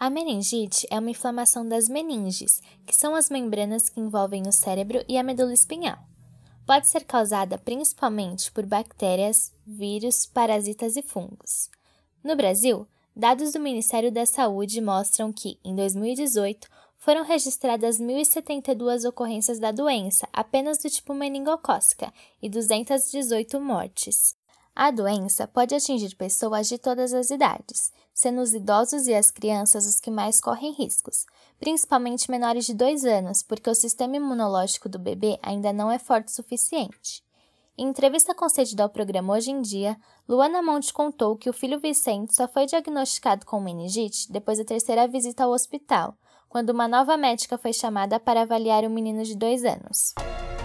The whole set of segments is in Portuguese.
A meningite é uma inflamação das meninges, que são as membranas que envolvem o cérebro e a medula espinhal. Pode ser causada principalmente por bactérias, vírus, parasitas e fungos. No Brasil, dados do Ministério da Saúde mostram que, em 2018, foram registradas 1.072 ocorrências da doença, apenas do tipo meningocócica, e 218 mortes. A doença pode atingir pessoas de todas as idades, sendo os idosos e as crianças os que mais correm riscos, principalmente menores de 2 anos, porque o sistema imunológico do bebê ainda não é forte o suficiente. Em entrevista concedida ao programa Hoje em Dia, Luana Monte contou que o filho Vicente só foi diagnosticado com meningite depois da terceira visita ao hospital, quando uma nova médica foi chamada para avaliar o menino de 2 anos.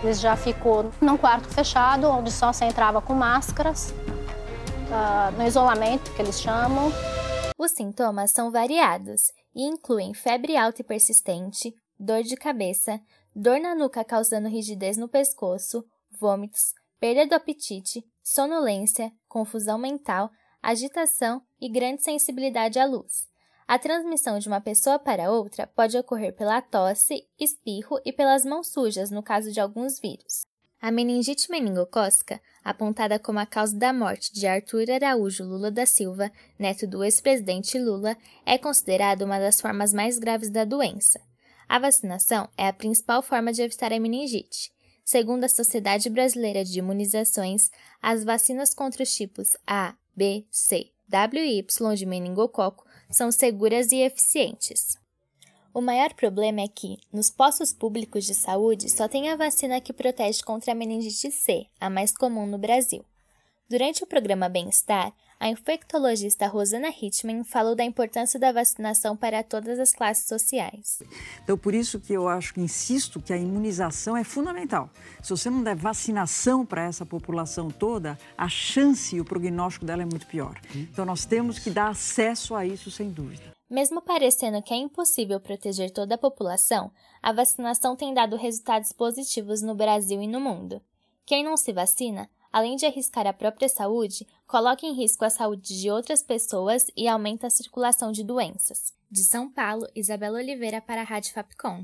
Ele já ficou num quarto fechado, onde só se entrava com máscaras, uh, no isolamento, que eles chamam. Os sintomas são variados e incluem febre alta e persistente, dor de cabeça, dor na nuca causando rigidez no pescoço, vômitos, perda do apetite, sonolência, confusão mental, agitação e grande sensibilidade à luz. A transmissão de uma pessoa para outra pode ocorrer pela tosse, espirro e pelas mãos sujas, no caso de alguns vírus. A meningite meningocócica, apontada como a causa da morte de Arthur Araújo Lula da Silva, neto do ex-presidente Lula, é considerada uma das formas mais graves da doença. A vacinação é a principal forma de evitar a meningite. Segundo a Sociedade Brasileira de Imunizações, as vacinas contra os tipos A, B, C, W e Y de meningococo são seguras e eficientes. O maior problema é que, nos postos públicos de saúde, só tem a vacina que protege contra a meningite C, a mais comum no Brasil. Durante o programa Bem-Estar, a infectologista Rosana Hitman falou da importância da vacinação para todas as classes sociais. Então, por isso que eu acho que insisto que a imunização é fundamental. Se você não der vacinação para essa população toda, a chance e o prognóstico dela é muito pior. Então, nós temos que dar acesso a isso, sem dúvida. Mesmo parecendo que é impossível proteger toda a população, a vacinação tem dado resultados positivos no Brasil e no mundo. Quem não se vacina além de arriscar a própria saúde, coloca em risco a saúde de outras pessoas e aumenta a circulação de doenças. De São Paulo, Isabela Oliveira para a Rádio Fapcom.